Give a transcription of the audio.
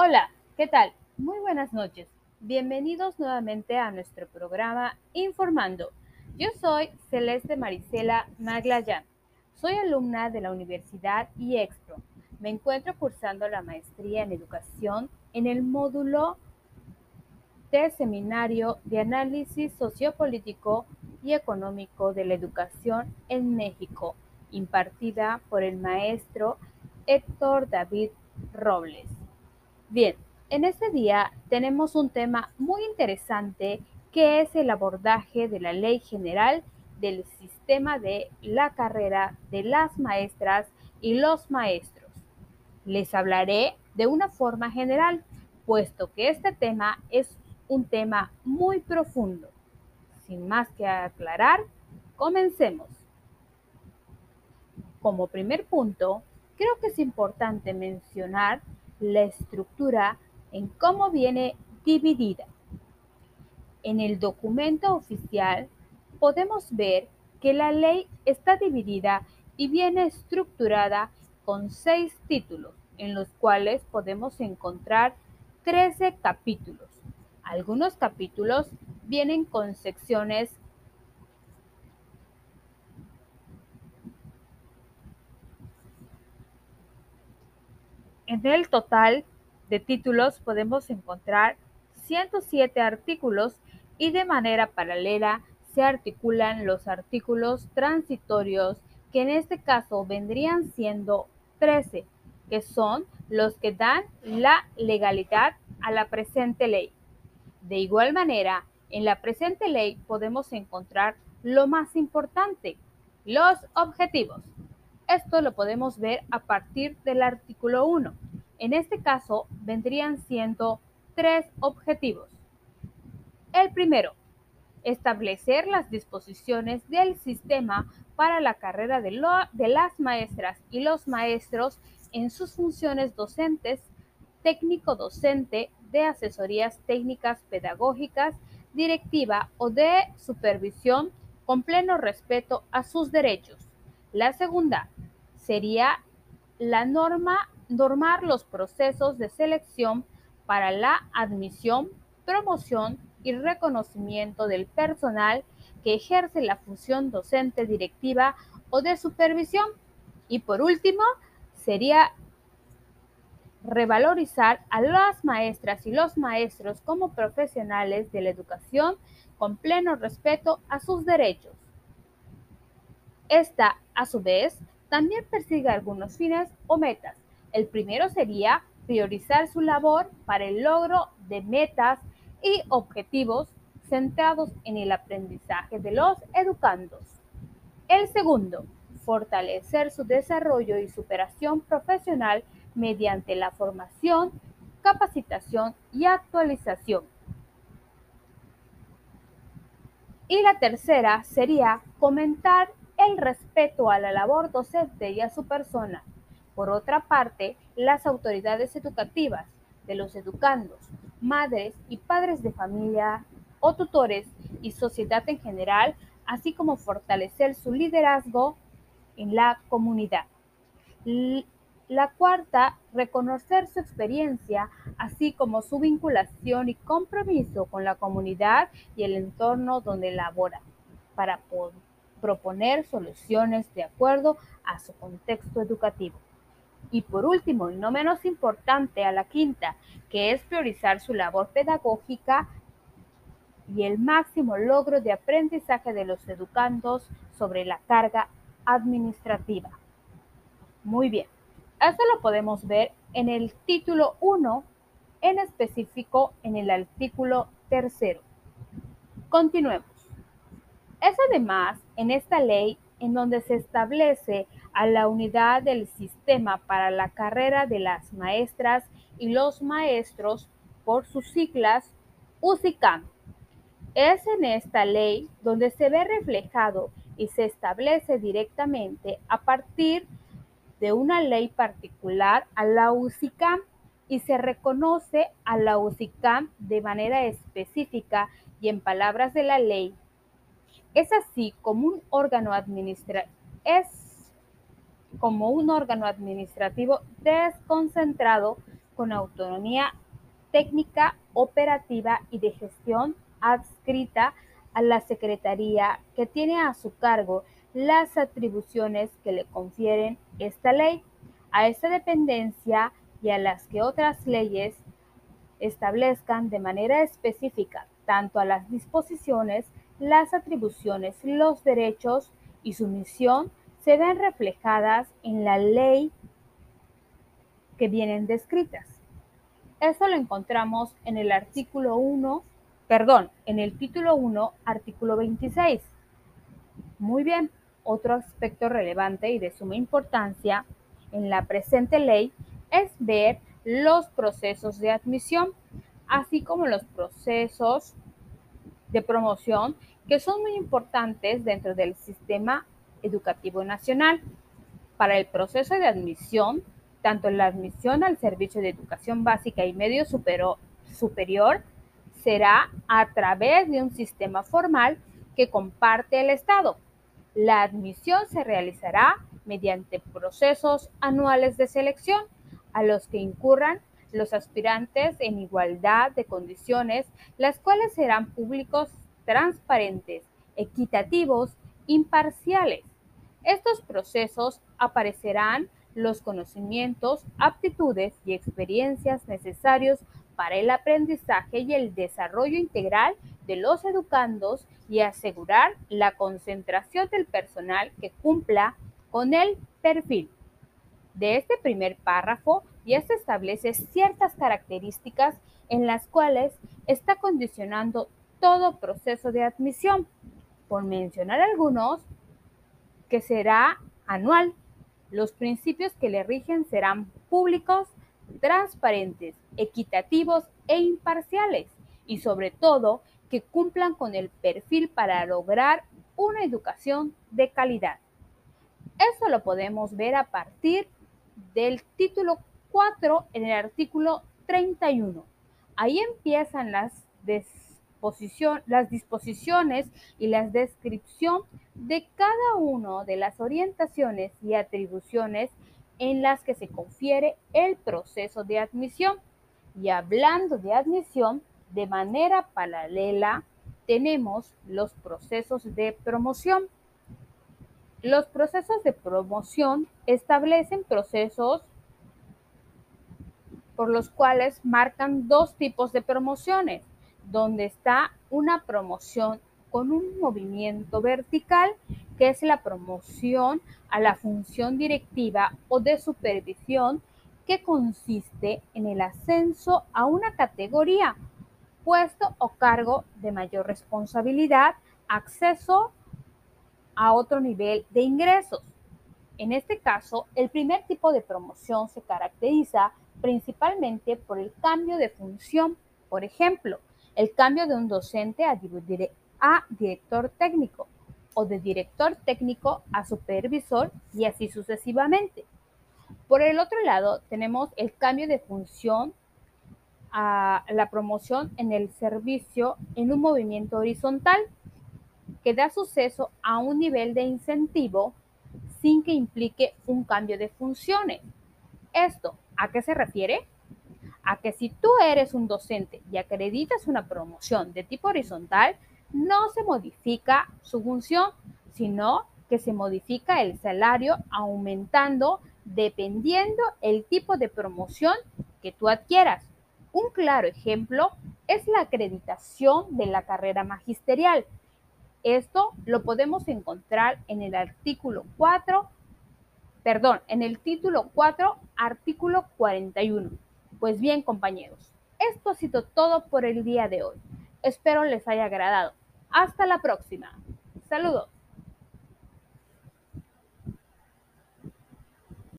Hola, ¿qué tal? Muy buenas noches. Bienvenidos nuevamente a nuestro programa Informando. Yo soy Celeste Marisela Maglayán. Soy alumna de la Universidad IEXPRO. Me encuentro cursando la maestría en educación en el módulo de Seminario de Análisis Sociopolítico y Económico de la Educación en México, impartida por el maestro Héctor David Robles. Bien, en este día tenemos un tema muy interesante que es el abordaje de la Ley General del Sistema de la Carrera de las Maestras y los Maestros. Les hablaré de una forma general, puesto que este tema es un tema muy profundo. Sin más que aclarar, comencemos. Como primer punto, creo que es importante mencionar la estructura en cómo viene dividida. En el documento oficial podemos ver que la ley está dividida y viene estructurada con seis títulos, en los cuales podemos encontrar 13 capítulos. Algunos capítulos vienen con secciones En el total de títulos podemos encontrar 107 artículos y de manera paralela se articulan los artículos transitorios que en este caso vendrían siendo 13, que son los que dan la legalidad a la presente ley. De igual manera, en la presente ley podemos encontrar lo más importante, los objetivos. Esto lo podemos ver a partir del artículo 1. En este caso, vendrían siendo tres objetivos. El primero, establecer las disposiciones del sistema para la carrera de, de, las maestras y los maestros en sus funciones docentes, técnico-docente, de asesorías técnicas pedagógicas, directiva o de supervisión con pleno respeto a sus derechos. La segunda sería la norma, normar los procesos de selección para la admisión, promoción y reconocimiento del personal que ejerce la función docente directiva o de supervisión. Y por último, sería revalorizar a las maestras y los maestros como profesionales de la educación con pleno respeto a sus derechos. Esta, a su vez, también persigue algunos fines o metas. El primero sería priorizar su labor para el logro de metas y objetivos centrados en el aprendizaje de los educandos. El segundo, fortalecer su desarrollo y superación profesional mediante la formación, capacitación y actualización. Y la tercera sería comentar el respeto a la labor docente y a su persona. Por otra parte, las autoridades educativas de los educandos, madres y padres de familia o tutores y sociedad en general, así como fortalecer su liderazgo en la comunidad. La cuarta, reconocer su experiencia, así como su vinculación y compromiso con la comunidad y el entorno donde labora, para proponer soluciones de acuerdo a su contexto educativo. Y por último, y no menos importante, a la quinta, que es priorizar su labor pedagógica y el máximo logro de aprendizaje de los educandos sobre la carga administrativa. Muy bien. Esto lo podemos ver en el título 1, en específico en el artículo tercero. Continuemos. Es además en esta ley en donde se establece a la unidad del sistema para la carrera de las maestras y los maestros por sus siglas UCICAM. Es en esta ley donde se ve reflejado y se establece directamente a partir de una ley particular a la UCICAM y se reconoce a la UCICAM de manera específica y en palabras de la ley. Es así como un órgano administrativo es como un órgano administrativo desconcentrado con autonomía técnica, operativa y de gestión adscrita a la Secretaría que tiene a su cargo las atribuciones que le confieren esta ley. A esta dependencia y a las que otras leyes establezcan de manera específica tanto a las disposiciones, las atribuciones, los derechos y su misión se ven reflejadas en la ley que vienen descritas. Eso lo encontramos en el artículo 1, perdón, en el título 1, artículo 26. Muy bien, otro aspecto relevante y de suma importancia en la presente ley es ver los procesos de admisión, así como los procesos de promoción que son muy importantes dentro del sistema educativo nacional. Para el proceso de admisión, tanto la admisión al servicio de educación básica y medio superior será a través de un sistema formal que comparte el Estado. La admisión se realizará mediante procesos anuales de selección a los que incurran los aspirantes en igualdad de condiciones, las cuales serán públicos, transparentes, equitativos, imparciales. Estos procesos aparecerán los conocimientos, aptitudes y experiencias necesarios para el aprendizaje y el desarrollo integral de los educandos y asegurar la concentración del personal que cumpla con el perfil. De este primer párrafo ya se establece ciertas características en las cuales está condicionando todo proceso de admisión, por mencionar algunos, que será anual. Los principios que le rigen serán públicos, transparentes, equitativos e imparciales y sobre todo que cumplan con el perfil para lograr una educación de calidad. Eso lo podemos ver a partir del título 4 en el artículo 31. Ahí empiezan las, las disposiciones y la descripción de cada una de las orientaciones y atribuciones en las que se confiere el proceso de admisión. Y hablando de admisión, de manera paralela tenemos los procesos de promoción. Los procesos de promoción establecen procesos por los cuales marcan dos tipos de promociones, donde está una promoción con un movimiento vertical, que es la promoción a la función directiva o de supervisión, que consiste en el ascenso a una categoría, puesto o cargo de mayor responsabilidad, acceso a otro nivel de ingresos. En este caso, el primer tipo de promoción se caracteriza principalmente por el cambio de función, por ejemplo, el cambio de un docente a, director técnico o de director técnico a supervisor y así sucesivamente. Por el otro lado, tenemos el cambio de función a la promoción en el servicio en un movimiento horizontal que da suceso a un nivel de incentivo sin que implique un cambio de funciones. Esto, ¿a qué se refiere? A que si tú eres un docente y acreditas una promoción de tipo horizontal, no se modifica su función, sino que se modifica el salario aumentando dependiendo el tipo de promoción que tú adquieras. Un claro ejemplo es la acreditación de la carrera magisterial. Esto lo podemos encontrar en el artículo 4, perdón, en el título 4, artículo 41. Pues bien, compañeros, esto ha sido todo por el día de hoy. Espero les haya agradado. Hasta la próxima. Saludos.